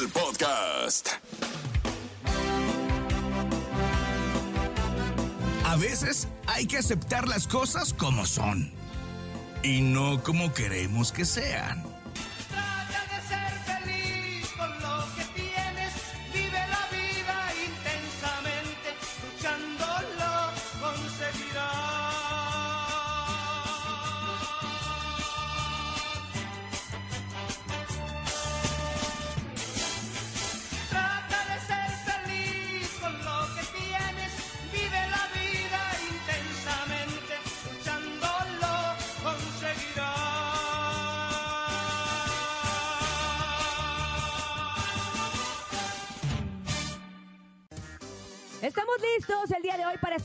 El podcast. A veces hay que aceptar las cosas como son y no como queremos que sean.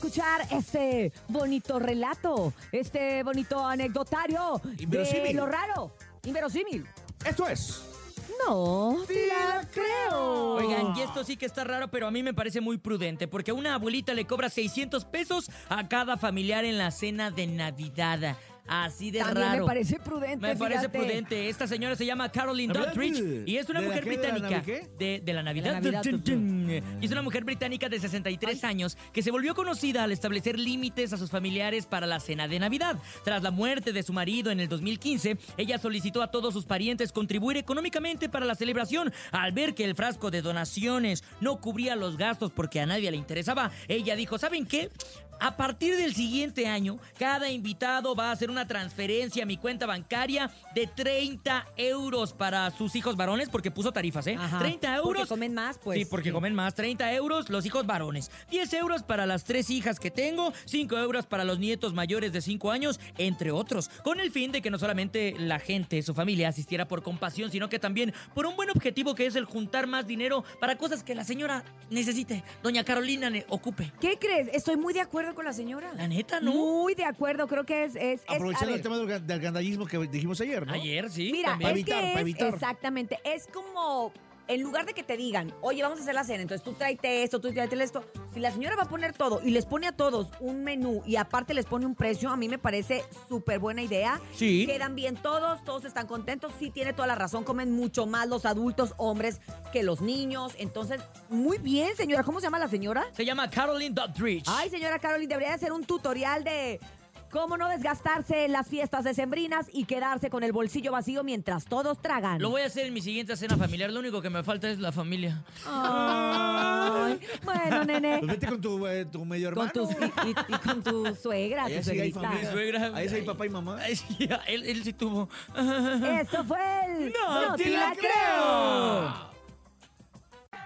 Escuchar este bonito relato, este bonito anecdotario de Inverosímil. lo raro, inverosímil. Esto es. No, la creo. Oigan, y esto sí que está raro, pero a mí me parece muy prudente, porque una abuelita le cobra 600 pesos a cada familiar en la cena de Navidad. Así de También raro. me parece prudente. Me parece fíjate. prudente. Esta señora se llama Caroline. Doddridge y es una ¿De la mujer qué? ¿De la británica. De, de la Navidad. Y es una mujer británica de 63 años que se volvió conocida al establecer límites a sus familiares para la cena de Navidad. Tras la muerte de su marido en el 2015, ella solicitó a todos sus parientes contribuir económicamente para la celebración. Al ver que el frasco de donaciones no cubría los gastos porque a nadie le interesaba, ella dijo, ¿saben qué? A partir del siguiente año, cada invitado va a hacer una transferencia a mi cuenta bancaria de 30 euros para sus hijos varones, porque puso tarifas, ¿eh? Ajá, 30 euros. porque comen más, pues, Sí, porque sí. comen más. 30 euros los hijos varones. 10 euros para las tres hijas que tengo. 5 euros para los nietos mayores de 5 años, entre otros. Con el fin de que no solamente la gente, su familia, asistiera por compasión, sino que también por un buen objetivo que es el juntar más dinero para cosas que la señora necesite. Doña Carolina ocupe. ¿Qué crees? Estoy muy de acuerdo con la señora. La neta, ¿no? Muy de acuerdo, creo que es... es, es- a Aprovechando el tema del, del gandallismo que dijimos ayer, ¿no? Ayer, sí. Mira, también. Para evitar, que para evitar. exactamente, es como, en lugar de que te digan, oye, vamos a hacer la cena, entonces tú tráete esto, tú tráete esto, si la señora va a poner todo y les pone a todos un menú y aparte les pone un precio, a mí me parece súper buena idea. Sí. Quedan bien todos, todos están contentos, sí tiene toda la razón, comen mucho más los adultos, hombres, que los niños, entonces, muy bien, señora, ¿cómo se llama la señora? Se llama Caroline Doddridge. Ay, señora Caroline, debería hacer un tutorial de cómo no desgastarse en las fiestas decembrinas y quedarse con el bolsillo vacío mientras todos tragan. Lo voy a hacer en mi siguiente cena familiar. Lo único que me falta es la familia. Ay, bueno, nene. Pues vete con tu, eh, tu medio Con hermano. tus, y, y- y con tu suegra, tu sí hay suegrita. familia. Mi suegra. Ahí sí hay papá y mamá. Ay, sí, él, él sí tuvo. Esto fue el ¡No te la creo!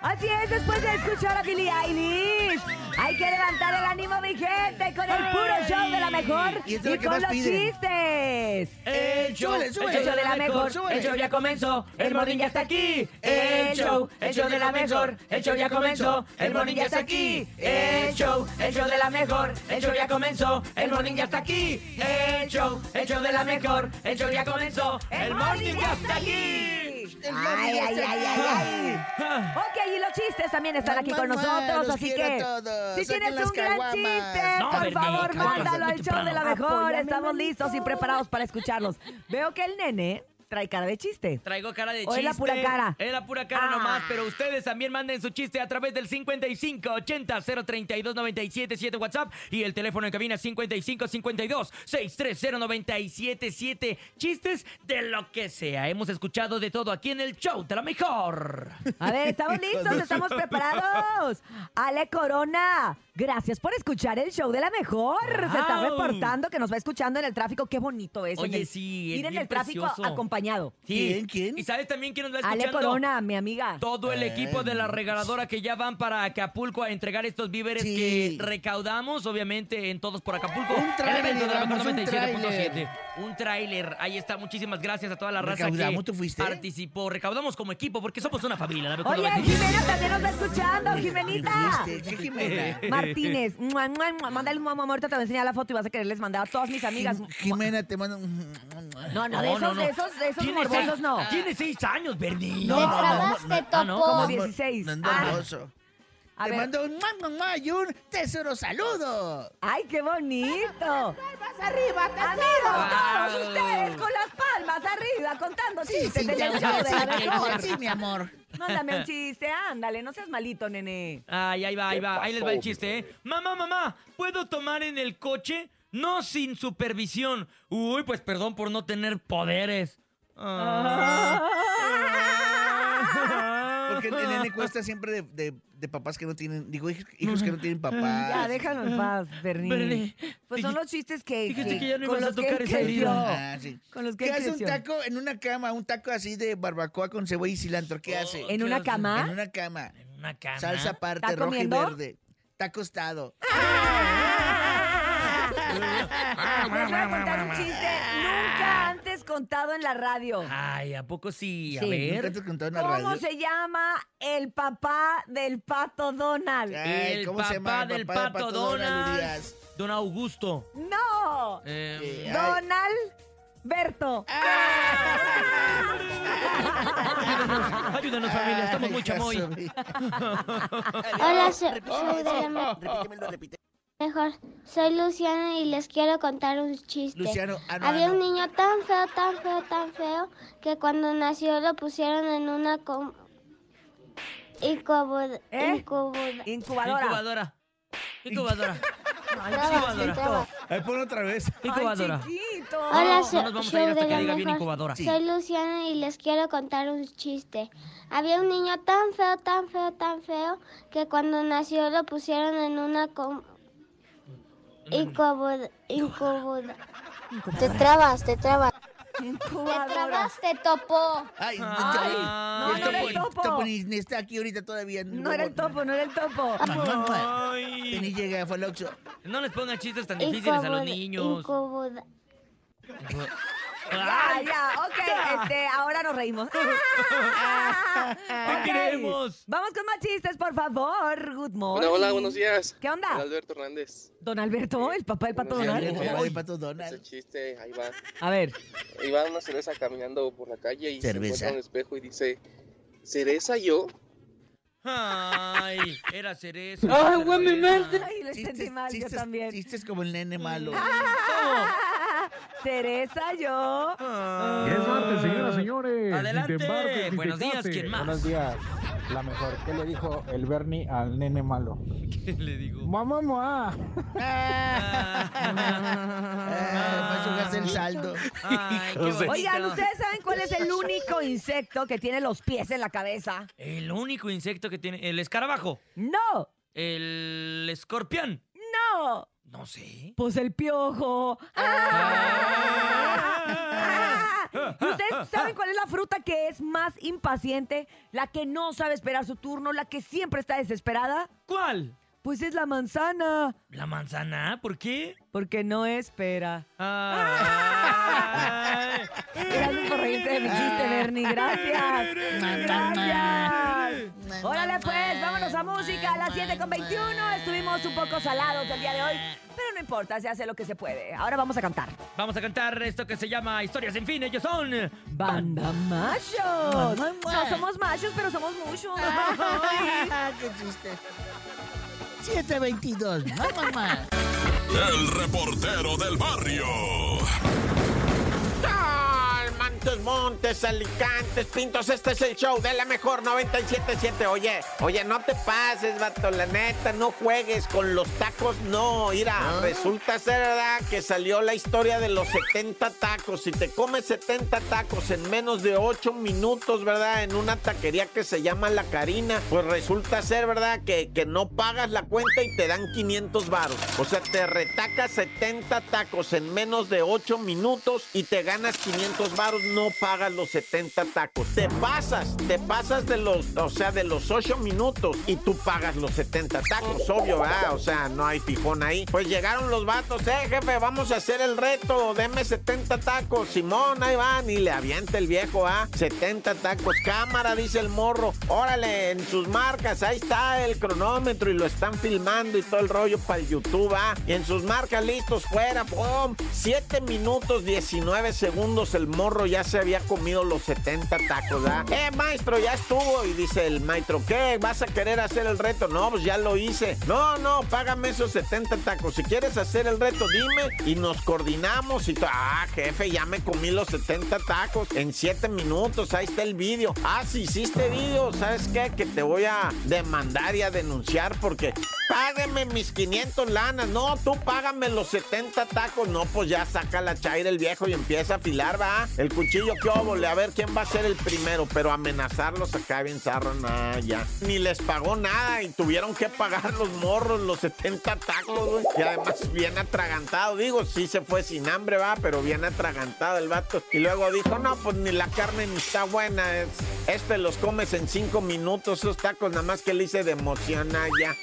Así es, después de escuchar a Billie Eilish, hay que levantar el ánimo, mi gente, con el puro show de la mejor Y con los piden. chistes. El show, el show de la mejor, el show ya comenzó, el morning ya está aquí. El show, el show de la mejor, el show ya comenzó, el morning ya está aquí. El show, el show de la mejor, el show ya comenzó, el morning ya está aquí. El show, el show de la mejor, el show ya comenzó, el morning ya está aquí. Ay, ay, ay, ay, ay. Ok, y los chistes también están aquí con nosotros, así que a todos. si tienes un gran chiste, No, por favor, mándalo al show de la mejor. Estamos listos y preparados para escucharlos. Veo que el nene trae cara de chiste. Traigo cara de ¿O chiste. es la pura cara? Es la pura cara Ah. nomás, pero ustedes también manden su chiste a través del 55 80 032 97 7 WhatsApp y el teléfono en cabina 55 52 630 97 7. Chistes de lo que sea. Hemos escuchado de todo aquí en el show de la mejor. A ver, ¿estamos listos? ¿Estamos preparados? Ale Corona, gracias por escuchar el show de la mejor. Se está reportando que nos va escuchando en el tráfico. Qué bonito es. en Oye, el- sí, es Ir en el tráfico precioso. acompañado. ¿Quién, quién? ¿Y sabes también quién nos va Ale escuchando? Corona, mi amiga. Todo el equipo de la regaladora que ya van para Acapulco a entregar estos víveres Sí. que recaudamos, obviamente, en Todos por Acapulco. Un tráiler, un 97.7. Un tráiler. Ahí está. Muchísimas gracias a toda la raza ¿Recaudamos? que ¿Tú fuiste? participó. Recaudamos como equipo porque somos una familia. La Mejor Oye, 97. Jimena también nos va escuchando, Jimenita. ¿Qué Jimena? Martínez, mua, mua, mua, mándale un mamá ahorita te voy a enseñar la foto y vas a quererles mandar a todas mis amigas. Jim- Jimena, te mando... No, no, de esos, de esos, de esos Tiene morbosos seis- no. Tiene seis años, Bernie. No, no, no, trabaste, no, Ah, no, no, 16. no, no, Ah. hermoso. A te ver. mando un mua, mua, mua y un tesoro saludo. ¡Ay, qué bonito! Palmas arriba, Amigos, Wow. todos ustedes con las palmas arriba contando chistes en mi el amor, show de la sí, mi mejor. amor, sí, mi amor. Mándame un chiste, ándale, no seas malito, nene. Ay, ahí va, ahí va. Ahí les va el chiste, ¿eh? Mamá, mamá, ¿puedo tomar en el coche? No sin supervisión. Uy, pues perdón por no tener poderes. Ah. Porque el nene cuesta siempre de, de- de papás que no tienen, digo, hijos, que no tienen papás. Ya, déjalo en paz, Bernie. Bernie, Pues son los chistes que, dijiste que ya no con ibas a los que tocar esa herida. Ah, sí. Con los que ¿Qué hace un taco en una cama? Un taco así de barbacoa con cebolla y cilantro. ¿Qué hace? ¿En ¿Qué una hace? cama? En una cama. En una cama. Salsa aparte, ¿Está roja comiendo? y verde. Está acostado. Les voy a contar un chiste nunca antes contado en la radio. Ay, ¿a poco sí? A Sí, ver. ¿Nunca te contado en la ¿Cómo radio? se llama el papá del pato Donald? Ay, el ¿cómo papá se llama el del papá del pato pato Donald, Donald. Urias? Don Augusto. ¡No! Eh, Eh, Donald Berto. ayúdanos, ayúdanos, familia. Estamos muy chamoy. Hola, so- soy de la me- Repítemelo, repite. Mejor. Soy Luciana y les quiero contar un chiste. Luciano, ah, no, Había ah, un niño tan feo, tan feo, tan feo que cuando nació lo pusieron en una com- ¿Eh? Incubadora. Incubadora. Incubadora. Incubadora. Ahí pon otra vez. Incubadora. Ay, chiquito. Hola, No nos vamos a show ir hasta de que la diga bien mejor. incubadora. Soy Luciana y les quiero contar un chiste. Había un niño tan feo, tan feo, tan feo que cuando nació lo pusieron en una com- incubo- incubo- Te trabas, te trabas. Incubadora. te topó. Ay, Ay, no, el no era el topo- topo. topo ni ni está aquí ahorita todavía. No era el topo, no era el topo. Ay. Ni llega, fue Oxxo. No les pongan chistes tan difíciles a los niños. incubo- Ya, ya, ok, este, ahora nos reímos. Ok. queremos? Vamos con más chistes, por favor. Good morning. Hola, hola, buenos días. ¿Qué onda? Soy Alberto Hernández. Don Alberto, el papá del pato Buenos Donald. El papá Ay. de Pato Ese Donald. chiste, ahí va. A ver. Iba una cereza caminando por la calle y se Cerveza. encuentra un espejo y dice, ¿cereza yo? Ay, era cerezo. Ay, güey, mi mente. Ay, lo entendí Chistes, mal, yo chistes, también. chistes como el nene malo. Teresa, yo. Es martes, señoras y señores. Adelante. Buenos días. ¿quién más? Buenos días. La mejor. ¿Qué le dijo el Bernie al nene malo? ¿Qué le digo? Mamá, mamá. Ah, para sugarse el saldo. Ay, qué bonito. Oigan, ¿ustedes saben cuál es el único insecto que tiene los pies en la cabeza? El único insecto que tiene. El escarabajo. ¡No! El escorpión. ¡No! No sé. Pues el piojo. Ah. ¿Y ustedes saben cuál es la fruta que es más impaciente? La que no sabe esperar su turno, la que siempre está desesperada. ¿Cuál? Pues es la manzana, ¿La manzana? ¿Por qué? porque no espera. Ay. Gracias por reírte de mi chiste, Bernie. Gracias. Gracias. Órale, pues, vámonos a música a las 7 con 21. Estuvimos un poco salados el día de hoy, pero no importa, se hace lo que se puede. Ahora vamos a cantar. Vamos a cantar esto que se llama Historias sin fin. Ellos son. Banda Machos. No somos machos, pero somos muchos. ¡Qué chiste! 722. ¡No, mamá! El reportero del barrio. Montes, Montes, Alicantes, Pintos, este es el show de la mejor 977. Oye, oye, no te pases, vato, la neta, no juegues con los tacos, no. Mira, resulta ser verdad que salió la historia de los 70 tacos. Si te comes 70 tacos en menos de 8 minutos, ¿verdad? En una taquería que se llama La Carina, pues resulta ser verdad que, que no pagas la cuenta y te dan 500 varos. O sea, te retacas 70 tacos en menos de 8 minutos y te ganas 500 varos, no pagas los 70 tacos. Te pasas, te pasas de los, o sea, de los 8 minutos y tú pagas los 70 tacos, obvio, ¿verdad? O sea, no hay fijón ahí. Pues llegaron los vatos, eh, jefe, vamos a hacer el reto, deme 70 tacos. Simón, ahí van, y le avienta el viejo, ¿ah? 70 tacos. Cámara, dice el morro. Órale, en sus marcas, ahí está el cronómetro y lo están filmando y todo el rollo para el YouTube, ¿ah? Y en sus marcas listos, fuera, ¡pum! 7 minutos 19 segundos, el morro ya se había comido los 70 tacos, ¿verdad? Eh, maestro, ya estuvo. Y dice el maestro, ¿qué? ¿Vas a querer hacer el reto? No, pues ya lo hice. No, no, págame esos 70 tacos. Si quieres hacer el reto, dime y nos coordinamos. Y ah, jefe, ya me comí los 70 tacos en 7 minutos. Ahí está el vídeo. Ah, si hiciste vídeo, ¿sabes qué? Que te voy a demandar y a denunciar porque págame mis 500 lanas. No, tú págame los 70 tacos. No, pues ya saca la chaira el viejo y empieza a afilar, va. El cuchillo, qué óvole. A ver quién va a ser el primero. Pero amenazarlos acá bien zarro, nada, ya. Ni les pagó nada y tuvieron que pagar los morros, los 70 tacos, güey. Y además bien atragantado. Digo, sí se fue sin hambre, va, pero bien atragantado el vato. Y luego dijo, no, pues ni la carne ni está buena. Es, este los comes en cinco minutos, esos tacos, nada más que le hice de emoción ah, ya.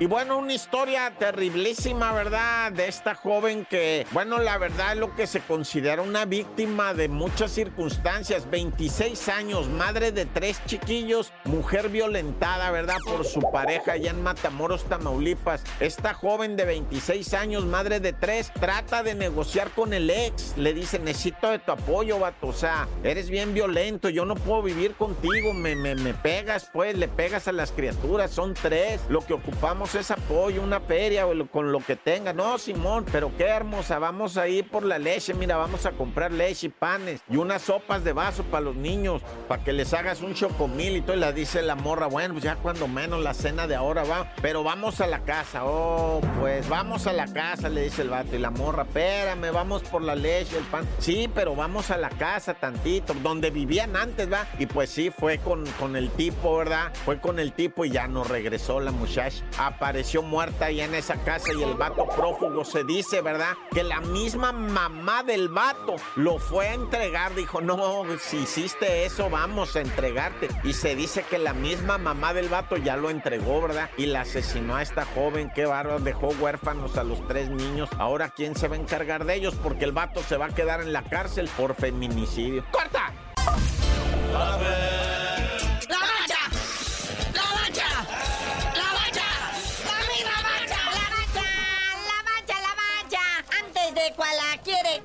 Y bueno, una historia terriblísima, ¿verdad? De esta joven que, bueno, la verdad es lo que se considera una víctima de muchas circunstancias. 26 años, madre de tres chiquillos, mujer violentada, ¿verdad? Por su pareja allá en Matamoros, Tamaulipas. Esta joven de 26 años, madre de tres, trata de negociar con el ex. Le dice, necesito de tu apoyo, vato. O sea, eres bien violento, yo no puedo vivir contigo. Me, me, me pegas, pues, le pegas a las criaturas. Son tres. Lo que ocupamos es apoyo, una feria con lo que tenga. No, Simón, pero qué hermosa. Vamos a ir por la leche. Mira, vamos a comprar leche y panes y unas sopas de vaso para los niños, para que les hagas un chocomil y todo. Y la dice la morra, bueno, pues ya cuando menos la cena de ahora va. Pero vamos a la casa. Oh, pues vamos a la casa, le dice el vato. Y la morra, espérame, vamos por la leche, el pan. Sí, pero vamos a la casa tantito, donde vivían antes, ¿va? Y pues sí, fue con, con el tipo, ¿verdad? Fue con el tipo y ya no regresó la muchacha. Apareció muerta ahí en esa casa y el vato prófugo se dice, ¿verdad? Que la misma mamá del vato lo fue a entregar. Dijo, no, si hiciste eso, vamos a entregarte. Y se dice que la misma mamá del vato ya lo entregó, ¿verdad? Y la asesinó a esta joven. Qué bárbaro, dejó huérfanos a los tres niños. Ahora, ¿quién se va a encargar de ellos? Porque el vato se va a quedar en la cárcel por feminicidio. ¡Corta!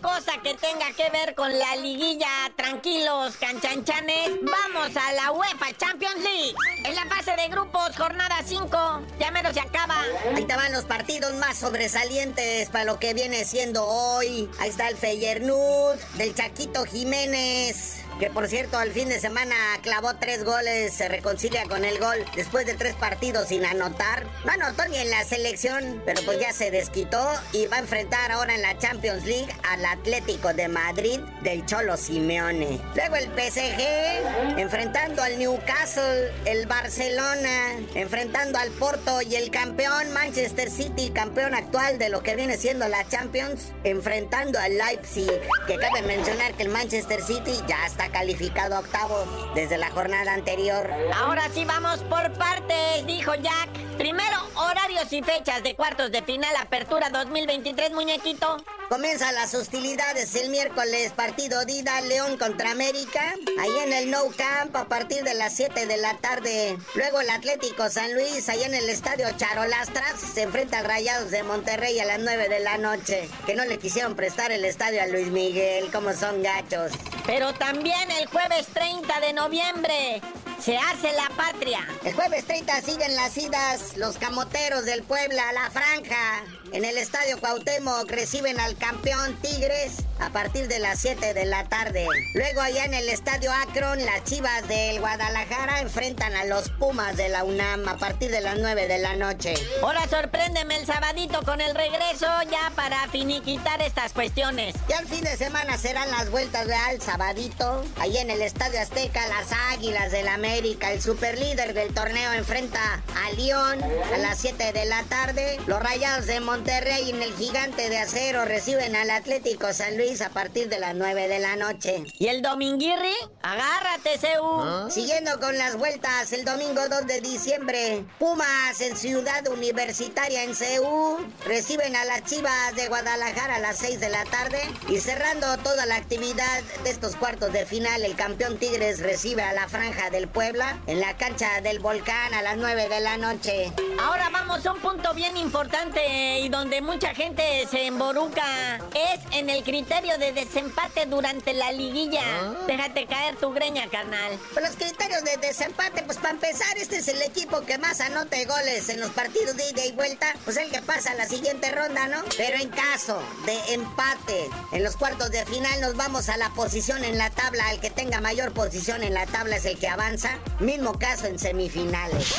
Cosa que tenga que ver con la liguilla, tranquilos, canchanchanes, vamos a la UEFA Champions League. En la fase de grupos, jornada 5, ya menos se acaba. Ahí te van los partidos más sobresalientes para lo que viene siendo hoy. Ahí está el Feyernud del Chaquito Jiménez. Que por cierto, al fin de semana clavó tres goles, se reconcilia con el gol después de tres partidos sin anotar. No anotó ni en la selección, pero pues ya se desquitó y va a enfrentar ahora en la Champions League al Atlético de Madrid del Cholo Simeone. Luego el PSG enfrentando al Newcastle, el Barcelona enfrentando al Porto y el campeón Manchester City, campeón actual de lo que viene siendo la Champions, enfrentando al Leipzig. Que cabe mencionar que el Manchester City ya está calificado a octavos desde la jornada anterior. Ahora sí vamos por partes, dijo Jack. Primero, horarios y fechas de cuartos de final Apertura 2023, muñequito. Comienzan las hostilidades el miércoles, partido Dida León contra América, ahí en el No Camp a partir de las 7 de la tarde. Luego el Atlético San Luis, ahí en el estadio Charolastras, se enfrenta al Rayados de Monterrey a las 9 de la noche. Que no le quisieron prestar el estadio a Luis Miguel, como son gachos. Pero también el jueves 30 de noviembre se hace la patria. El jueves 30 siguen las idas, los camoteros del Puebla, la franja. En el estadio Cuauhtémoc reciben al campeón Tigres a partir de las 7 de la tarde. Luego allá en el estadio Akron, las chivas del Guadalajara enfrentan a los Pumas de la UNAM a partir de las 9 de la noche. Ahora sorpréndeme el sabadito con el regreso ya para finiquitar estas cuestiones. Y al fin de semana serán las vueltas de al sabadito. Allí en el Estadio Azteca, las Águilas del América, el superlíder del torneo enfrenta a León a las 7 de la tarde. Los Rayados de Monterrey en el Gigante de Acero reciben al Atlético San Luis a partir de las 9 de la noche. ¿Y el Dominguirri? Agárrate, Seu. Siguiendo con las vueltas, el domingo 2 de diciembre, Pumas en Ciudad Universitaria en CEU reciben a las Chivas de Guadalajara a las 6 de la tarde y cerrando toda la actividad de estos cuartos de final, el campeón Tigres recibe a la Franja del Puebla Puebla, en la cancha del volcán a las 9 de la noche. Ahora vamos a un punto bien importante y donde mucha gente se emboruca. Es en el criterio de desempate durante la liguilla. Déjate caer tu greña, carnal. Pues los criterios de desempate, pues para empezar, este es el equipo que más anote goles en los partidos de ida y vuelta, pues el que pasa a la siguiente ronda, ¿no? Pero en caso de empate en los cuartos de final, nos vamos a la posición en la tabla. El que tenga mayor posición en la tabla es el que avanza. Mismo caso en semifinales.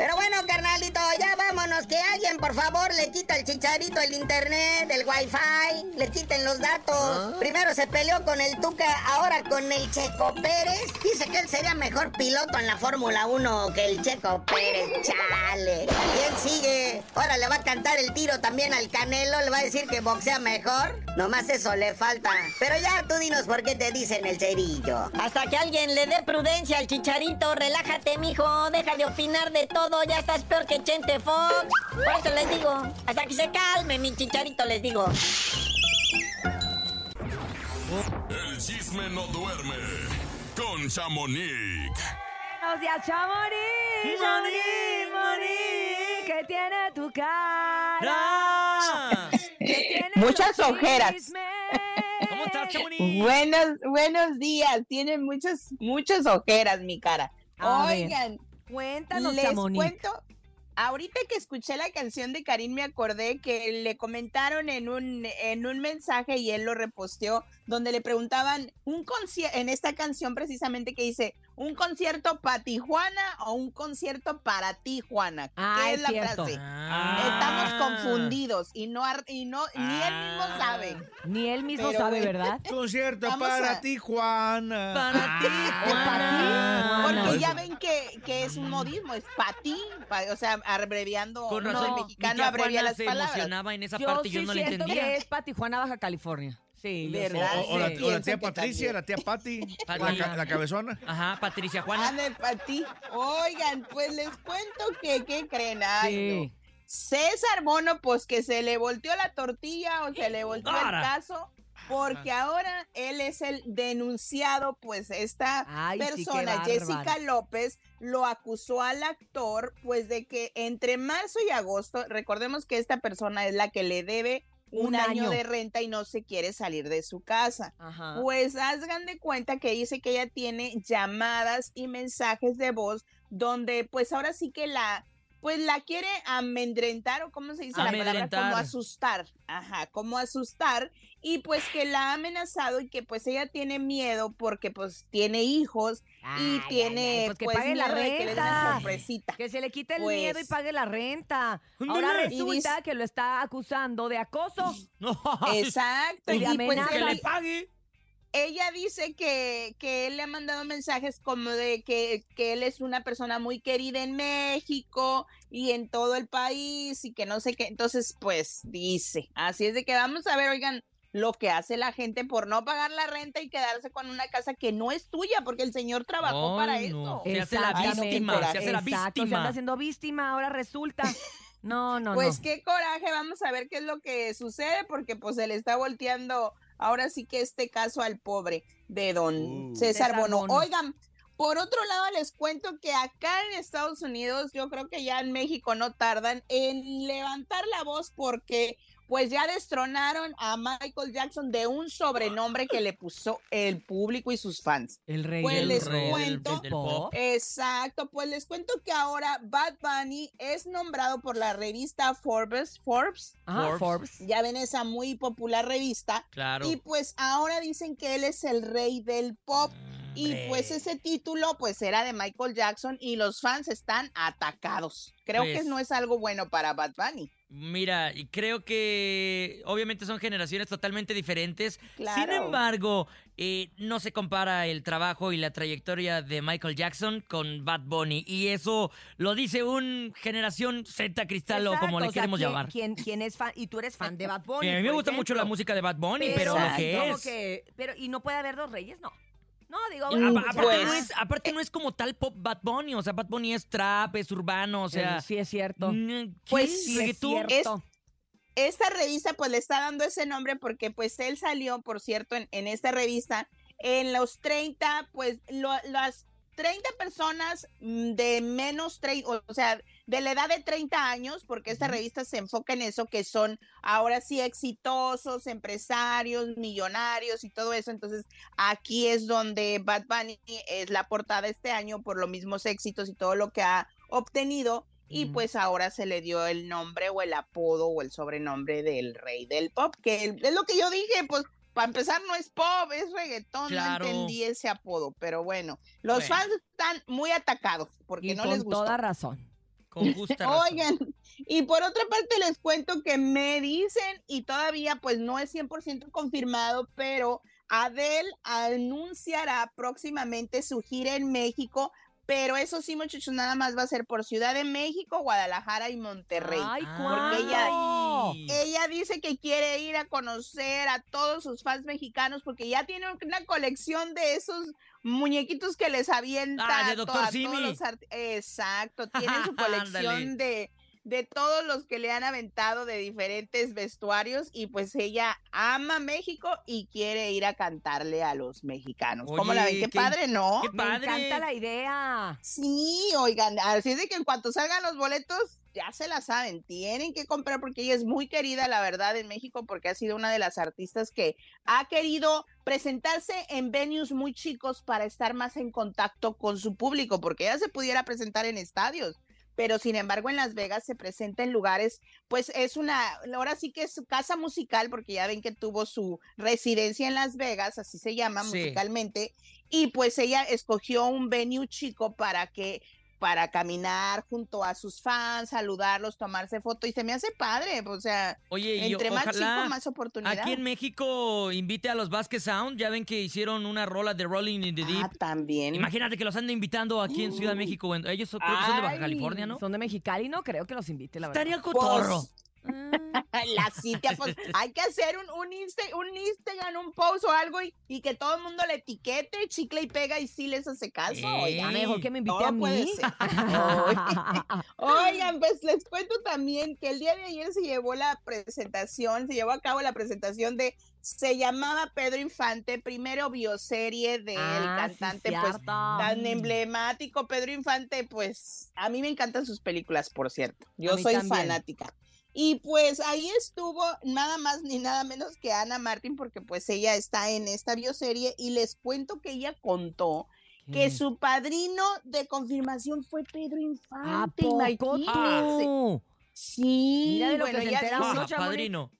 Pero bueno, carnalito, ya vámonos. Que alguien, por favor, le quita el chicharito, el internet, el wifi, le quiten los datos. Primero se peleó con el Tuca, ahora con el Checo Pérez. Dice que él sería mejor piloto en la Fórmula 1 que el Checo Pérez. Chale. ¿Quién sigue? Ahora le va a cantar el tiro también al Canelo, le va a decir que boxea mejor. Nomás eso le falta. Pero ya tú dinos por qué te dicen el cerillo. Hasta que alguien le dé prudencia al chicharito, relájate, mijo, deja de opinar de todo, ya estás peor que Chente Fox. Por eso les digo, hasta que se calme, mi chicharito, les digo. El chisme no duerme con Chamonix. Buenos días, Chamonix. Chamonix, Chamonix. ¿Qué tiene tu cara? ¿Qué tiene Muchas ojeras. ¿Cómo estás, Chamonix? Buenos, buenos días. Tiene muchas, muchas ojeras mi cara. A ver, Oigan, Cuéntanos, les cuento. Ahorita que escuché la canción de Karim me acordé que le comentaron en un, en un mensaje y él lo reposteó donde le preguntaban un en esta canción precisamente que dice, ¿un concierto para Tijuana o un concierto para ti, Juana? ¿Qué Ah, es, es la cierto. frase? Ah. Estamos confundidos y no, ar- y no ni él mismo Ah. sabe. Ni él mismo Pero sabe. ¿verdad? Concierto Vamos para a- ti, Juana. Para ti. Porque Por ya ven que, que es un modismo, es para ti, o sea, abreviando, Con razón, el No, mi mexicano abrevia las se palabras. emocionaba en esa Yo parte y sí yo no la siento entendía. que es para Tijuana, Baja California. Sí, ¿Verdad? O, o la, o tía Patricia, la tía Patti, Pati. la, la cabezona. Ajá, Patricia Juana. Ande para ti. Oigan, pues les cuento que, ¿qué creen? Ay, Sí. no. César Bono, pues que se le volteó la tortilla o se le volteó el caso, porque ahora él es el denunciado, pues esta Ay, sí, qué persona, Jessica. López, lo acusó al actor, pues de que entre marzo y agosto, recordemos que esta persona es la que le debe un, Un año. año. de renta y no se quiere salir de su casa. Ajá. Pues hagan de cuenta que dice que ella tiene llamadas y mensajes de voz donde pues ahora sí que la pues la quiere amedrentar o cómo se dice la palabra como asustar, ajá, como asustar y pues que la ha amenazado y que pues ella tiene miedo porque pues tiene hijos y Ay, tiene ay, ay, pues que pues, pague la que renta. sorpresita. Que se le quite el Pues- miedo y pague la renta. Ahora resulta dice- que lo está acusando de acoso. No. Exacto, Y y, pues que le pague. Ella dice que, que él le ha mandado mensajes como de que, que él es una persona muy querida en México y en todo el país y que no sé qué. Entonces, pues dice, así es de que vamos a ver, oigan, lo que hace la gente por no pagar la renta y quedarse con una casa que no es tuya porque el señor trabajó para no. eso. Se hace la víctima, se hace la Exacto, se víctima. anda haciendo víctima, ahora resulta. No, no, Pues no. qué coraje, vamos a ver qué es lo que sucede porque pues se le está volteando ahora sí que este caso al pobre de don Uh. César. Bono. Oigan, por otro lado les cuento que acá en Estados Unidos, yo creo que ya en México no tardan en levantar la voz porque pues ya destronaron a Michael Jackson de un sobrenombre que le puso el público y sus fans. El rey Pues del les cuento- del pop. Exacto, pues les cuento que ahora Bad Bunny es nombrado por la revista Forbes, Forbes, Ajá, Forbes. Forbes. ya ven esa muy popular revista, Claro. y pues ahora dicen que él es el rey del pop. Y pues ese título pues era de Michael Jackson y los fans están atacados. Creo Pues- que no es algo bueno para Bad Bunny. Mira, y creo que obviamente son generaciones totalmente diferentes. Sin embargo, eh, no se compara el trabajo y la trayectoria de Michael Jackson con Bad Bunny. Y eso lo dice un generación Z cristal o como le o sea, queremos ¿quién- llamar. ¿quién, quién es fan? Y tú eres fan de Bad Bunny. A mí me gusta mucho la música de Bad Bunny, pero lo que es... que- pero, ¿y no puede haber dos reyes? No. No, digo, A- bueno, a- pues, aparte, no es, aparte no es como tal pop Bad Bunny, o sea, Bad Bunny es trap, es urbano, o sea... Eh, sí es cierto. mm, Pues cierto. esta revista pues le está dando ese nombre porque pues él salió, por cierto, en, en esta revista en los 30, pues lo- las 30 personas mm, de menos, tre- o sea, de la edad de 30 años, porque esta revista se enfoca en eso, que son ahora sí exitosos, empresarios, millonarios y todo eso. Entonces, aquí es donde Bad Bunny es la portada este año por los mismos éxitos y todo lo que ha obtenido. Y pues ahora se le dio el nombre o el apodo o el sobrenombre del rey del pop, que es lo que yo dije, pues para empezar no es pop, es reggaetón, Claro. no entendí ese apodo, pero bueno, los Bueno. fans están muy atacados porque Y no con les gustó. toda razón. Con razón. Oigan, y por otra parte les cuento que me dicen, y todavía pues no es 100% confirmado, pero Adele anunciará próximamente su gira en México, pero eso sí, muchachos, nada más va a ser por Ciudad de México, Guadalajara y Monterrey. Ay, porque ella, ella dice que quiere ir a conocer a todos sus fans mexicanos porque ya tiene una colección de esos muñequitos que les avienta Ah, de a a todos los Exacto, tiene su colección de, de todos los que le han aventado de diferentes vestuarios y pues ella ama México y quiere ir a cantarle a los mexicanos. ¿Cómo la ven? Qué, qué- padre, ¿no? qué Me encanta la idea. Sí, oigan, así es de que en cuanto salgan los boletos, ya se la saben, tienen que comprar porque ella es muy querida, la verdad, en México, porque ha sido una de las artistas que ha querido presentarse en venues muy chicos para estar más en contacto con su público, porque ella se pudiera presentar en estadios. Pero sin embargo en Las Vegas se presenta en lugares, pues es una, ahora sí que es su casa musical, porque ya ven que tuvo su residencia en Las Vegas, así se llama Sí. musicalmente, y pues ella escogió un venue chico para que para caminar junto a sus fans, saludarlos, tomarse foto y se me hace padre, o sea, Oye, entre más ojalá chico más oportunidad. Aquí en México invite a los Vasquez Sound. Ya ven que hicieron una rola de Rolling in the Deep. Ah, también. Imagínate que los anden invitando aquí en Ciudad de México. Bueno, ellos son- creo que son de Baja California, ¿no? Son de Mexicali, no creo que los invite, la verdad. Estaría cotorro. La Cintia, pues hay que hacer un, un, Insta- un Instagram, un post o algo y, y que todo el mundo le etiquete, chicle y pega y sí les hace caso. Oigan, mejor que me invite a mí. Oigan, pues les cuento también que el día de ayer se llevó la presentación, se llevó a cabo la presentación de se llamaba Pedro Infante, primero bioserie del Ah, sí, cantante pues tan emblemático Pedro Infante, pues a mí me encantan sus películas, por cierto. Yo soy también. fanática. Y pues ahí estuvo nada más ni nada menos que Ana Martín, porque pues ella está en esta bioserie y les cuento que ella contó que su padrino de confirmación fue Pedro ¿A Infante. poco tú? Sí, Mira de lo bueno, que se ella entera dice- uno, Chamonix. padrino.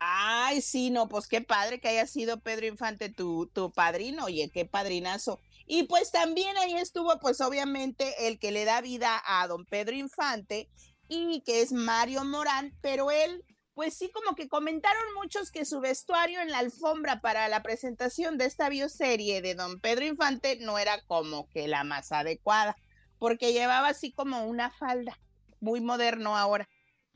Ay, sí, no, pues qué padre que haya sido Pedro Infante tu, tu padrino, oye, qué padrinazo. Y pues también ahí estuvo, pues obviamente, el que le da vida a don Pedro Infante y que es Mario Morán, pero él, pues sí, como que comentaron muchos que su vestuario en la alfombra para la presentación de esta bioserie de don Pedro Infante no era como que la más adecuada, porque llevaba así como una falda, muy moderno ahora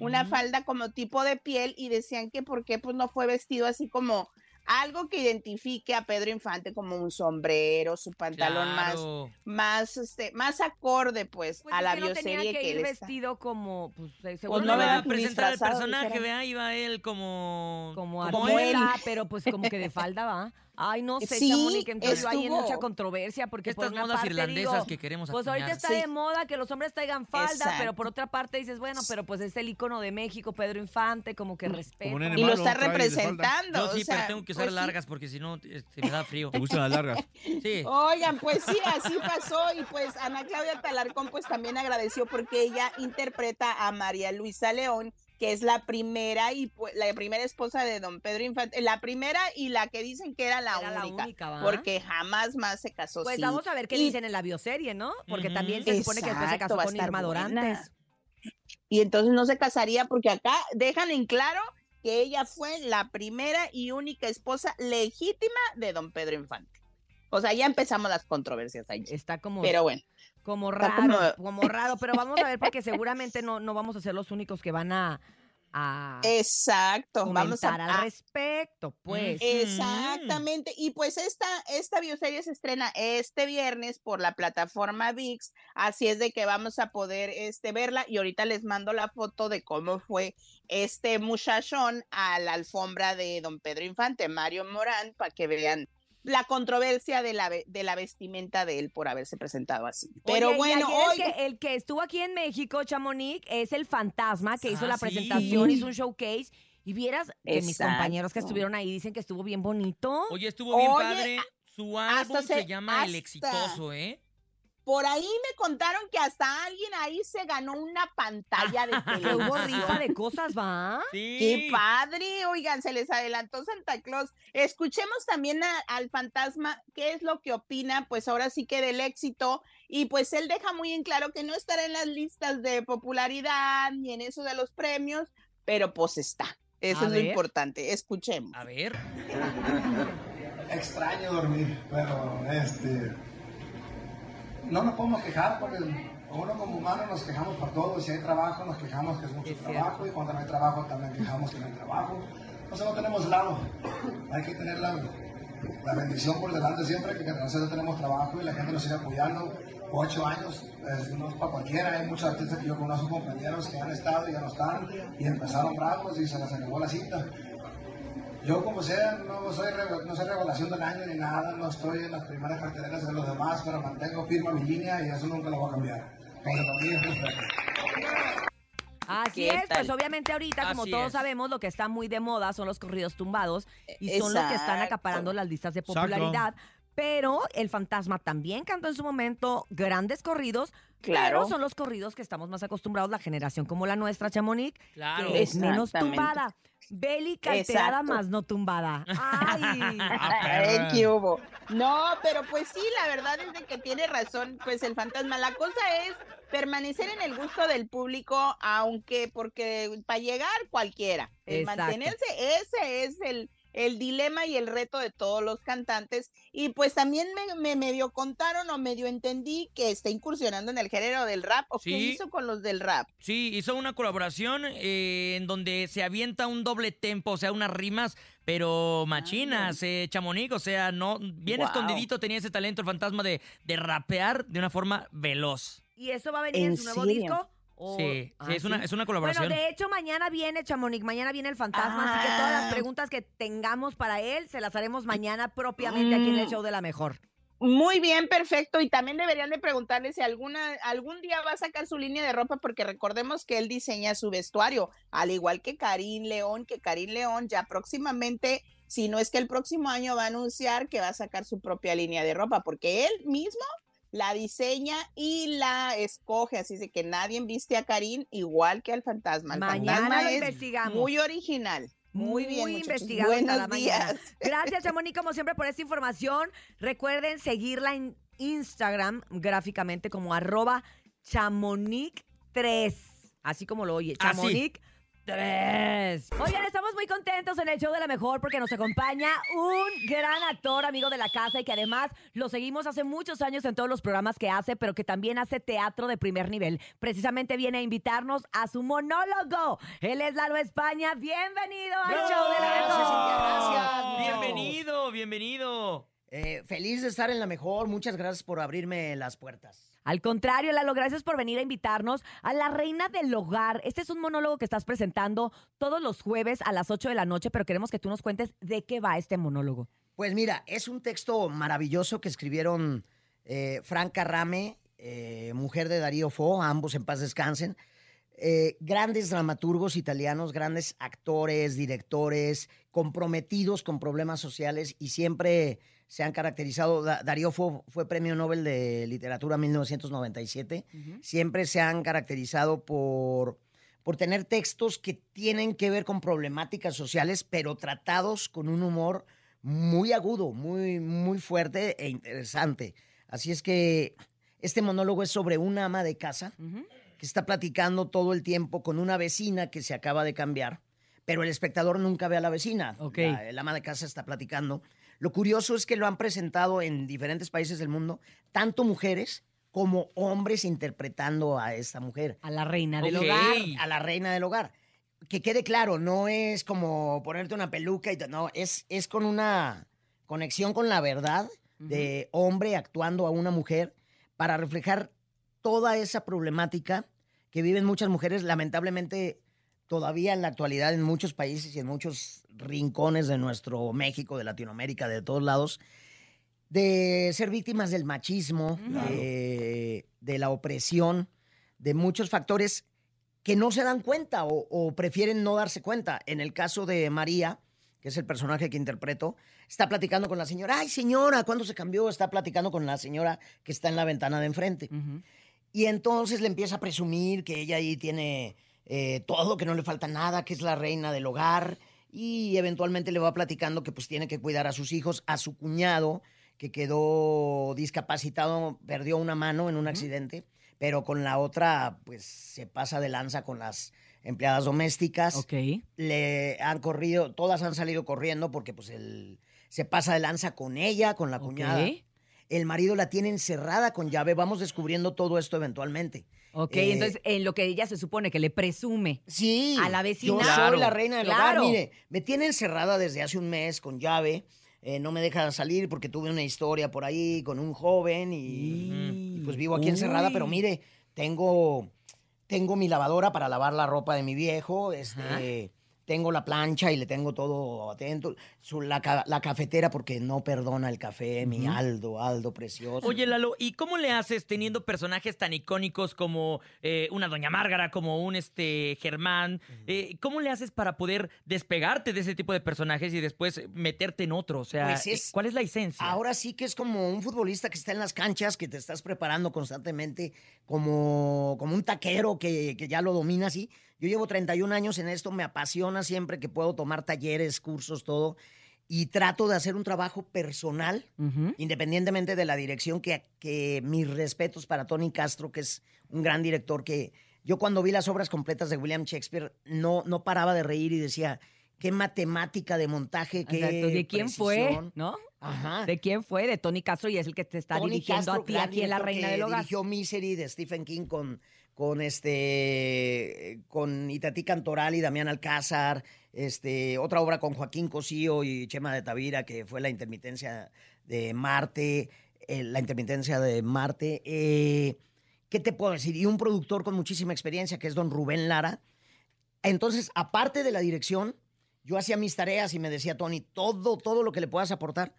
una falda como tipo de piel y decían que por qué pues no fue vestido así como algo que identifique a Pedro Infante como un sombrero, su pantalón Claro. más más este más acorde pues, Pues a la que no tenía bioserie que que ir él está. vestido como, pues, eh, Pues no, no ¿verdad? va a presentar al personaje, vea, iba él como... como Como él. pero pues como que de falda va. Ay, no sé, Sí, Chamonix, entonces hay mucha controversia porque Estas por una modas parte irlandesas digo, que queremos Pues ahorita está Sí. de moda que los hombres traigan falda, Exacto. pero por otra parte dices, bueno, pero pues es el icono de México, Pedro Infante, como que respeto. Y lo está representando. Yo o sí, sea, pero tengo que usar pues sí. largas porque si no este, me da frío. ¿Te gustan las largas? Sí. Oigan, pues sí, así pasó y pues Ana Claudia Talarcón pues también agradeció porque ella interpreta a María Luisa León, que es la primera y pues, la primera esposa de don Pedro Infante, la primera y la que dicen que era la Era la única, porque jamás más se casó. Pues sí. vamos a ver qué Y- dicen en la bioserie, ¿no? Porque también se supone que después se casó va a con Irma. Dorantes. Y entonces no se casaría porque acá dejan en claro que ella fue la primera y única esposa legítima de don Pedro Infante. O sea, ya empezamos las controversias ahí. Está como, Pero bueno. Como raro, como- como... raro, pero vamos a ver porque seguramente no, no vamos a ser los únicos que van a, a Exacto, vamos a, comentar al a- respecto, pues. Exactamente. Y pues esta, esta bioserie se estrena este viernes por la plataforma VIX, así es de que vamos a poder este, verla y ahorita les mando la foto de cómo fue este muchachón a la alfombra de don Pedro Infante, Mario Morán, para que vean la controversia de la, ve- de la vestimenta de él por haberse presentado así. Pero Oye, bueno, hoy... el, que, el que estuvo aquí en México, Chamonix, es el fantasma que hizo Ah, la sí. presentación, hizo un showcase. Y vieras que mis compañeros que estuvieron ahí dicen que estuvo bien bonito. Oye, estuvo bien Oye, padre. Su álbum se- se, llama El Exitoso, ¿eh? Por ahí me contaron que hasta alguien ahí se ganó una pantalla de Que hubo televisión. rifa de cosas, ¿va? Sí. ¡Qué padre! Oigan, se les adelantó Santa Claus. Escuchemos también a- al fantasma qué es lo que opina, pues ahora sí que del éxito. Y pues él deja muy en claro que no estará en las listas de popularidad ni en eso de los premios, pero pues está. Eso A es ver. lo importante. Escuchemos. A ver. extraño dormir, pero este no nos podemos quejar porque uno como humano nos quejamos por todo, si hay trabajo nos quejamos que es mucho trabajo y cuando no hay trabajo también quejamos que no hay trabajo. Entonces no tenemos lado, hay que tener la, la bendición por delante siempre que nosotros tenemos trabajo y la gente nos sigue apoyando. Ocho años, es, no es para cualquiera, hay muchos artistas que yo conozco, compañeros que han estado y ya no están y empezaron bravos y se les acabó la cita. Yo como sea, no soy, no soy revelación del año ni nada, no estoy en las primeras carteleras de los demás, pero mantengo firme mi línea y eso nunca lo voy a cambiar. Porque para mí es respeto. Así ¿Qué es, pues obviamente ahorita, como Así todos es. sabemos, lo que está muy de moda son los corridos tumbados y son los que están acaparando las listas de Exacto. Pero el fantasma también cantó en su momento grandes corridos, Claro. pero son los corridos que estamos más acostumbrados, la generación como la nuestra, Chamonix, Claro. que es menos tumbada. Bélica alterada Exacto. más no tumbada. Ay. Ay, ¿qué hubo? No, pero pues sí, la verdad es de que tiene razón, pues el fantasma. La cosa es permanecer en el gusto del público, aunque porque para llegar cualquiera. El Exacto. mantenerse, ese es el, el dilema y el reto de todos los cantantes. Y pues también me, me medio contaron o medio entendí que está incursionando en el género del rap. ¿O qué Sí. hizo con los del rap? Sí, hizo una colaboración eh, en donde se avienta un doble tempo, o sea, unas rimas, pero machinas, eh, Chamonix, o sea, no, bien escondidito tenía ese talento el fantasma de, de rapear de una forma veloz. ¿Y eso va a venir en, ¿En su nuevo serio? disco? ¿O- Sí, sí, es, una, es una colaboración. Bueno, de hecho, mañana viene Chamonix, mañana viene el fantasma, así que todas las Ah. preguntas que tengamos para él se las haremos mañana propiamente aquí en el Mm. show de la mejor. Muy bien, perfecto. Y también deberían de preguntarle si alguna, algún día va a sacar su línea de ropa, porque recordemos que él diseña su vestuario, al igual que Karim León, que Karim León ya próximamente, si no es que el próximo año va a anunciar que va a sacar su propia línea de ropa, porque él mismo la diseña y la escoge, así de que nadie viste a Karim igual que al fantasma. Mañana lo investigamos. Muy original. Muy, bien, muy investigado Buenos hasta días. mañana. Gracias, Chamonix, como siempre, por esta información. Recuerden seguirla en Instagram gráficamente como arroba chamonix3, así como lo oye, ah, chamonix3 tres. Oigan, estamos muy contentos en el show de la mejor porque nos acompaña un gran actor, amigo de la casa y que además lo seguimos hace muchos años en todos los programas que hace, pero que también hace teatro de primer nivel. Precisamente viene a invitarnos a su monólogo. Él es Lalo España. Bienvenido al ¡No! show de la mejor. Gracias, gracias. Bienvenido, bienvenido. Eh, feliz de estar en la mejor. Muchas gracias por abrirme las puertas. Al contrario, Lalo, gracias por venir a invitarnos a La Reina del Hogar. Este es un monólogo que estás presentando todos los jueves a las 8 de la noche, pero queremos que tú nos cuentes de qué va este monólogo. Pues mira, es un texto maravilloso que escribieron eh, Frank Carrame, eh, mujer de Darío Fo, ambos en paz descansen. Eh, grandes dramaturgos italianos, grandes actores, directores, comprometidos con problemas sociales y siempre se han caracterizado. Da- Darío Fo fue premio Nobel de Literatura en 1997. Siempre se han caracterizado por, por tener textos que tienen que ver con problemáticas sociales, pero tratados con un humor muy agudo, muy, muy fuerte e interesante. Así es que este monólogo es sobre una ama de casa que está platicando todo el tiempo con una vecina que se acaba de cambiar, pero el espectador nunca ve a la vecina. La- el ama de casa está platicando. Lo curioso es que lo han presentado en diferentes países del mundo, tanto mujeres como hombres interpretando a esta mujer. A la reina del hogar. A la reina del hogar. Que quede claro, no es como ponerte una peluca y no, es, es con una conexión con la verdad de hombre actuando a una mujer para reflejar toda esa problemática que viven muchas mujeres, lamentablemente todavía en la actualidad en muchos países y en muchos rincones de nuestro México, de Latinoamérica, de todos lados, de ser víctimas del machismo, de, de la opresión, de muchos factores que no se dan cuenta o, o prefieren no darse cuenta. En el caso de María, que es el personaje que interpreto, está platicando con la señora. Ay, señora, ¿cuándo se cambió? Está platicando con la señora que está en la ventana de enfrente. Y entonces le empieza a presumir que ella ahí tiene eh, todo, que no le falta nada, que es la reina del hogar. Y eventualmente le va platicando que pues tiene que cuidar a sus hijos, a su cuñado, que quedó discapacitado, perdió una mano en un accidente, pero con la otra pues se pasa de lanza con las empleadas domésticas. Ok. Le han corrido, todas han salido corriendo porque pues él se pasa de lanza con ella, con la cuñada. El marido la tiene encerrada con llave. Vamos descubriendo todo esto eventualmente. Ok, Eh, entonces en lo que ella se supone que le presume Sí, a la vecina. Yo soy la reina del hogar. Claro. Mire, me tiene encerrada desde hace un mes con llave. eh, no me deja salir porque tuve una historia por ahí con un joven y, y, pues vivo aquí encerrada. Pero mire, tengo, tengo mi lavadora para lavar la ropa de mi viejo. Este, tengo la plancha y le tengo todo atento. Su- la, la cafetera porque no perdona el café. Mi. Aldo, Aldo precioso. Oye, Lalo, ¿y cómo le haces teniendo personajes tan icónicos como eh, una Doña Márgara, como un este Germán? Eh, ¿Cómo le haces para poder despegarte de ese tipo de personajes y después meterte en otro? O sea, Pues es- eh, ¿cuál es la esencia? Ahora sí que es como un futbolista que está en las canchas, que te estás preparando constantemente, como, como un taquero que, que ya lo domina así. Yo llevo 31 años en esto, me apasiona siempre que puedo tomar talleres, cursos, todo. Y trato de hacer un trabajo personal, independientemente de la dirección, que, que mis respetos para Tony Castro, que es un gran director que yo cuando vi las obras completas de William Shakespeare no, no paraba de reír y decía, qué matemática de montaje, qué Exacto, ¿De quién fue? precisión". ¿No? Ajá. ¿De quién fue? De Tony Castro y es el que te está Tony dirigiendo Castro, a ti aquí en La Reina del Hogar. Dirigió Misery de Stephen King con, con este con Itatí Cantoral y Damián Alcázar, este, otra obra con Joaquín Cosío y Chema de Tavira, que fue la intermitencia de Marte, eh, la intermitencia de Marte. eh, ¿Qué te puedo decir? Y un productor con muchísima experiencia, que es don Rubén Lara. Entonces, aparte de la dirección, yo hacía mis tareas y me decía, Tony, todo, todo lo que le puedas aportar.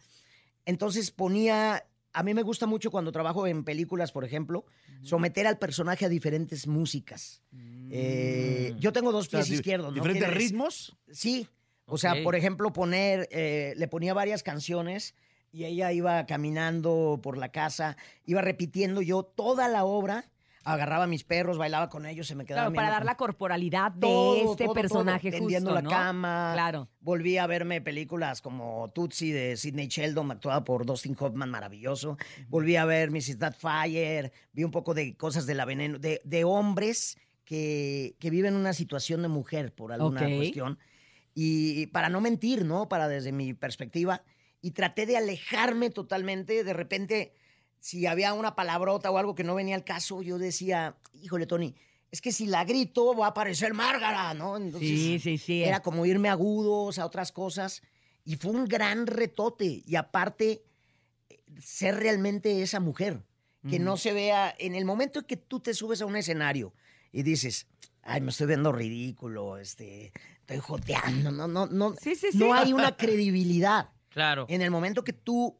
Entonces ponía, a mí me gusta mucho cuando trabajo en películas, por ejemplo, someter al personaje a diferentes músicas. Eh, yo tengo dos O sea, pies izquierdos. ¿diferentes ritmos? Sí. O sea, por ejemplo, poner, eh, le ponía varias canciones y ella iba caminando por la casa, iba repitiendo yo toda la obra, agarraba a mis perros, bailaba con ellos, se me quedaba Claro, para dar la corporalidad de todo, este todo, personaje todo. justo, la ¿no? cama. Claro. Volví a verme películas como Tootsie de Sidney Sheldon, actuada por Dustin Hoffman, maravilloso. Volví a ver Mrs. Fire, vi un poco de cosas de la veneno, de, de hombres que, que viven una situación de mujer por alguna cuestión. Y para no mentir, ¿no? Para desde mi perspectiva. Y traté de alejarme totalmente. De repente, si había una palabrota o algo que no venía al caso, yo decía, híjole, Tony, es que si la grito va a aparecer Márgara, ¿no? Entonces, Sí, sí, sí. Era como irme agudos a otras cosas. Y fue un gran retote. Y aparte, eh, ser realmente esa mujer. Que Ujú. no se vea en el momento en que tú te subes a un escenario y dices, ay, me estoy viendo ridículo, este, estoy joteando, no, no, no, no hay una credibilidad. Claro. En el momento que tú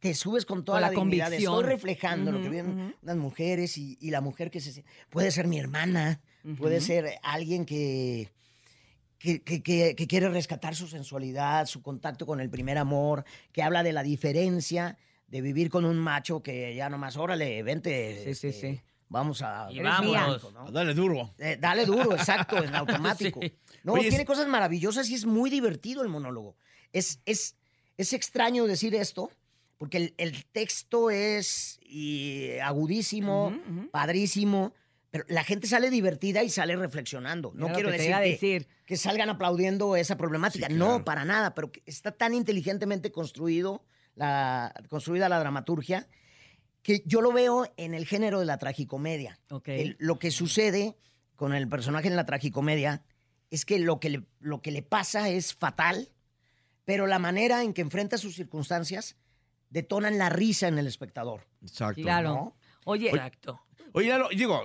te subes con toda Con la, la dignidad, de, estoy convicción. reflejando lo que viven ujú. las mujeres y, y la mujer que se puede ser mi hermana, puede ser alguien que, que, que- que- que quiere rescatar su sensualidad, su contacto con el primer amor, que habla de la diferencia de vivir con un macho que ya nomás, órale, vente. Sí, sí, este, sí. Vamos a... Y vámonos. ¿no? Dale duro. Eh, dale duro, exacto, en automático. Sí. No, Oye, tiene es- cosas maravillosas y es muy divertido el monólogo. Es, es, es extraño decir esto, porque el, el texto es y, agudísimo, padrísimo, pero la gente sale divertida y sale reflexionando. No quiero que decir, que, decir. que salgan aplaudiendo esa problemática. No, para nada, pero que está tan inteligentemente construido la, construida la dramaturgia que yo lo veo en el género de la tragicomedia. Ok. El- lo que sucede con el personaje en la tragicomedia es que lo que le, lo que le pasa es fatal, pero la manera en que enfrenta sus circunstancias detonan la risa en el espectador. Exacto. Claro. ¿no? Oye, Exacto. Oye, Lalo, digo,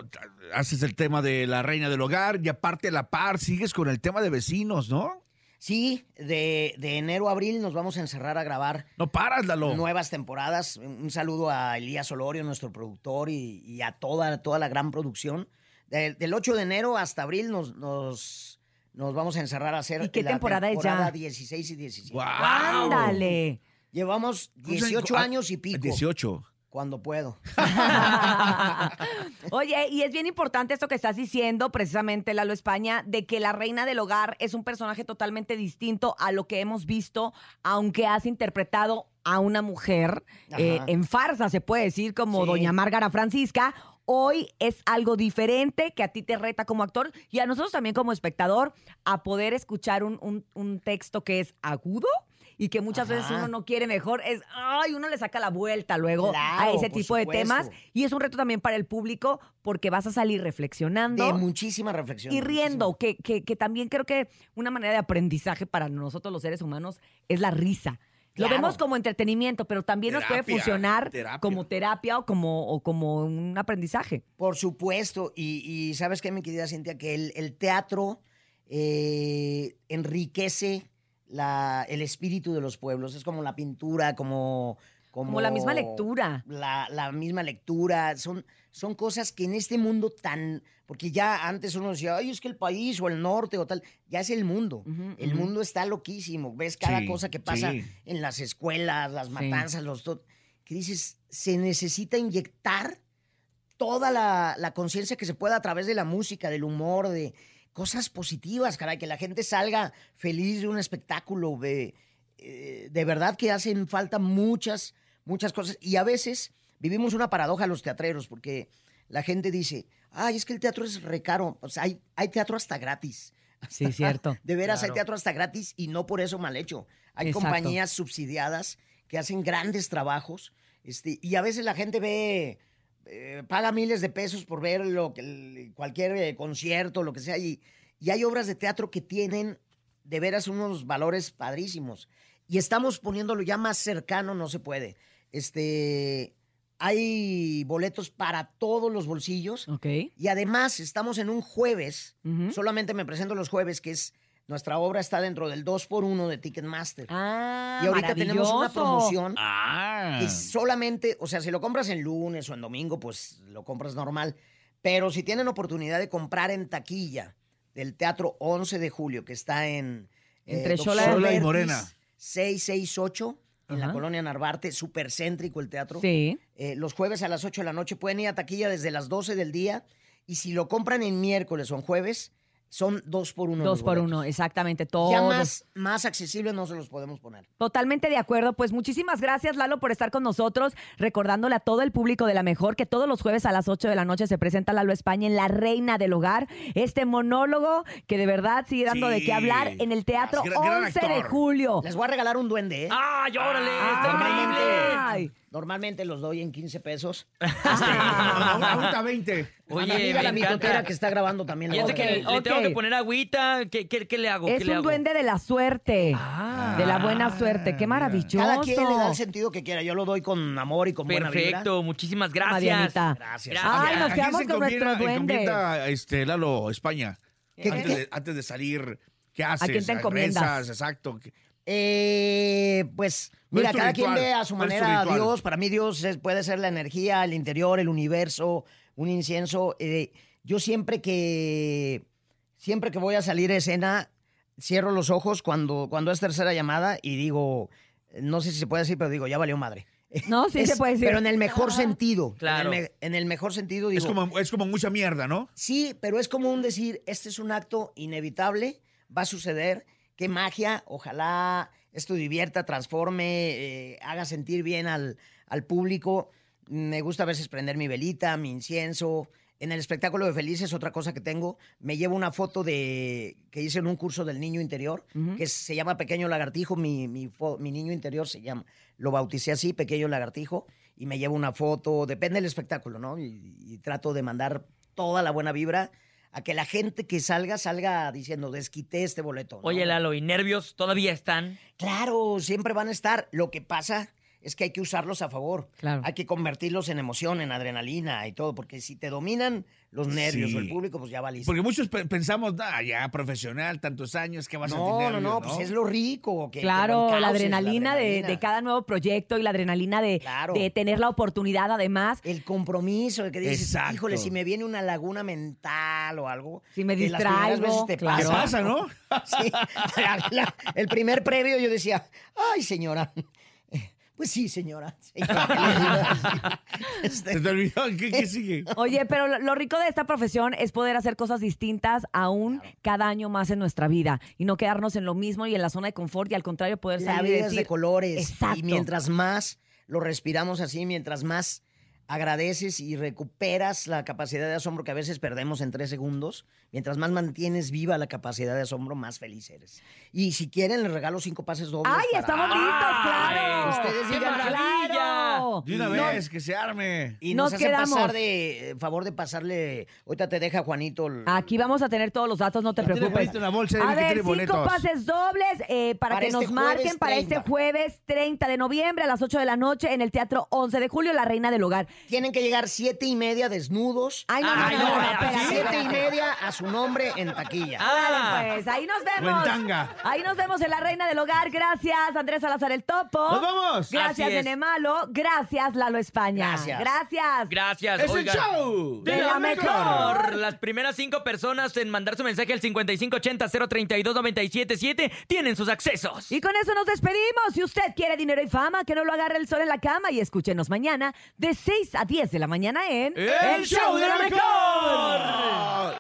haces el tema de la reina del hogar y aparte a la par sigues con el tema de vecinos, ¿no? Sí, de, de enero a abril nos vamos a encerrar a grabar. No paras, Lalo. Nuevas temporadas. Un saludo a Elías Olorio, nuestro productor, y, y a toda, toda la gran producción. De- del 8 de enero hasta abril nos, nos, nos vamos a encerrar a hacer ¿Y qué la temporada es ya? temporada 16 y 17. ¡Ándale! Llevamos ¿Cómo se- 18 ah, años y pico. 18. Cuando puedo. Oye, y es bien importante esto que estás diciendo, precisamente, Lalo España, de que la reina del hogar es un personaje totalmente distinto a lo que hemos visto, aunque has interpretado a una mujer eh, en farsa, se puede decir, como Sí. doña Márgara Francisca. Hoy es algo diferente que a ti te reta como actor y a nosotros también como espectador a poder escuchar un, un- un texto que es agudo y que muchas veces uno no quiere mejor. Es, ay, uno le saca la vuelta luego a ese tipo de temas y es un reto también para el público porque vas a salir reflexionando. De muchísima reflexión. y riendo, que, que- que también creo que una manera de aprendizaje para nosotros los seres humanos es la risa. Lo vemos como entretenimiento, pero también nos puede funcionar terapia. como terapia o como, o como un aprendizaje. Por supuesto, y, y sabes qué, mi querida Cintia, que el, el teatro eh, enriquece la- el espíritu de los pueblos. Es como la pintura, como... Como la misma lectura. La, la misma lectura. Son, son cosas que en este mundo tan... Porque ya antes uno decía, ay, es que el país o el norte o tal, ya es el mundo. el mundo está loquísimo. Ves cada Sí, cosa que pasa sí. en las escuelas, las Sí. matanzas, los... to- Que dices, se necesita inyectar toda la, la conciencia que se pueda a través de la música, del humor, de cosas positivas, caray, que la gente salga feliz de un espectáculo. De, eh, de verdad que hacen falta muchas, muchas cosas. Y a veces vivimos una paradoja los teatreros, porque la gente dice, ay, es que el teatro es recaro. O sea, hay, hay teatro hasta gratis. Sí, cierto. De veras, hay teatro hasta gratis y no por eso mal hecho. Hay Exacto. compañías subsidiadas que hacen grandes trabajos este, y a veces la gente ve, eh, paga miles de pesos por ver lo que, cualquier eh, concierto, lo que sea, y, y hay obras de teatro que tienen de veras unos valores padrísimos. Y estamos poniéndolo ya más cercano, no se puede. Este, hay boletos para todos los bolsillos. Ok. Y además estamos en un jueves, solamente me presento los jueves, que es nuestra obra está dentro del 2x1 de Ticketmaster. Ah, y ahorita tenemos una promoción Ah. que solamente, o sea, si lo compras en lunes o en domingo, pues lo compras normal. Pero si tienen oportunidad de comprar en taquilla del Teatro 11 de Julio, que está en... Entre Doctor Xola y Vertis, Morena. 668, en la colonia Narvarte, súper céntrico el teatro. Sí. Eh, los jueves a las 8 de la noche pueden ir a taquilla desde las 12 del día. Y si lo compran en miércoles o en jueves, son dos por uno. Dos los por boletos. uno, exactamente. Todo. Ya más, más accesible no se los podemos poner. Totalmente de acuerdo. Pues muchísimas gracias, Lalo, por estar con nosotros, recordándole a todo el público de la mejor que todos los jueves a las 8 de la noche se presenta Lalo España en La Reina del Hogar. Este monólogo que de verdad sigue dando de qué hablar en el Teatro Gran- gran 11 de julio. Les voy a regalar un duende, ¿eh? ¡Ay, órale! ¡Está increíble! Normalmente los doy en 15 pesos. Ahorita 20. Oye, Amiga, la me mitotera que está grabando también. la a que le tengo que poner agüita. ¿Qué, qué, qué le hago? Es ¿Qué le un hago? duende de la suerte. de la buena suerte. Qué maravilloso. Cada quien le da el sentido que quiera. Yo lo doy con amor y con buena vibra. Perfecto, muchísimas gracias. Marianita. Gracias. Ay, nos ¿A quedamos se con nuestro duende. este, Lalo, España? ¿Qué, antes, qué, De, antes de salir, ¿qué haces? quién te encomiendas? Rezas, exacto. Eh, pues, ¿Cuál mira, cada quien ve a su ¿Cuál es tu manera a? Dios. Para mí Dios es- puede ser la energía, el interior, el universo, un incienso. Eh, yo siempre que, siempre que voy a salir a escena, cierro los ojos cuando, cuando es tercera llamada y digo, no sé si se puede decir, pero digo, ya valió madre. No, sí se puede decir. Pero en el mejor sentido. Claro. En el, me- en el mejor sentido digo. Es como, es como mucha mierda, ¿no? Sí, pero es como un decir, este es un acto inevitable, va a suceder, qué magia, ojalá esto divierta, transforme, eh, haga sentir bien al, al público. Me gusta a veces prender mi velita, mi incienso. En el espectáculo de Felices, otra cosa que tengo, me llevo una foto de que hice en un curso del niño interior, que se llama Pequeño Lagartijo. Mi, mi, mi niño interior se llama, lo bauticé así, Pequeño Lagartijo, y me llevo una foto, depende del espectáculo, ¿no? Y, y trato de mandar toda la buena vibra a que la gente que salga, salga diciendo, desquité este boleto. ¿no? Oye, Lalo, ¿y nervios todavía están? Claro, siempre van a estar. Lo que pasa es que hay que usarlos a favor. Claro. Hay que convertirlos en emoción, en adrenalina y todo, porque si te dominan los nervios Sí. o el público, pues ya valiste. Porque muchos pe- pensamos, ah, ya profesional, tantos años, que vas a No, tener no, no, pues es lo rico. Que, que Claro, lo la encauces, adrenalina, de- De, adrenalina. cada nuevo proyecto y la adrenalina de, Claro. de tener la oportunidad además. El compromiso, el que dices, Exacto. híjole, si me viene una laguna mental o algo. Si me que distraigo, veces te claro. ¿Qué pasa. pasa, no? Sí, la- la- el primer previo yo decía, ay, señora. Pues sí, señora. señora. Este, Se te olvidó, ¿qué, qué sigue? Oye, pero lo, rico de esta profesión es poder hacer cosas distintas aún cada año más en nuestra vida y no quedarnos en lo mismo y en la zona de confort y al contrario poder la salir y vida es de decir, colores. Exacto. Y mientras más lo respiramos así, mientras más agradeces y recuperas la capacidad de asombro que a veces perdemos en tres segundos, mientras más mantienes viva la capacidad de asombro, más feliz eres. Y si quieren, les regalo cinco pases dobles. ¡Ay, para- estamos listos, claro! Ustedes ¡Qué digan maravilla! ¡Claro! De una No. vez, que se arme. Y nos, Nos hacen quedamos. pasar de eh, favor de pasarle. Ahorita te deja Juanito. el- Aquí vamos a tener todos los datos, no te Tiene preocupes. Bolsa, dile A que ver, tiene cinco boletos. pases dobles eh, para, Para que este nos marquen jueves para 30. este jueves 30 de noviembre a las 8 de la noche en el Teatro 11 de Julio, La Reina del Hogar. Tienen que llegar siete y media desnudos. Ay, no, Ay, no, no, no, Siete y espérate. media a su nombre en taquilla. Ah. Pues, ahí nos vemos. Ahí nos vemos en La Reina del Hogar. Gracias, Andrés Salazar el Topo. ¡Nos vamos! Gracias, Así es. Gracias, Lalo España. Gracias. Gracias. Gracias. ¡Es el show! de la mejor. Las primeras cinco personas en mandar su mensaje al 5580-032-977 tienen sus accesos. Y con eso nos despedimos. Si usted quiere dinero y fama, que no lo agarre el sol en la cama y escúchenos mañana de 6 a 10 de la mañana en El show de la mejor.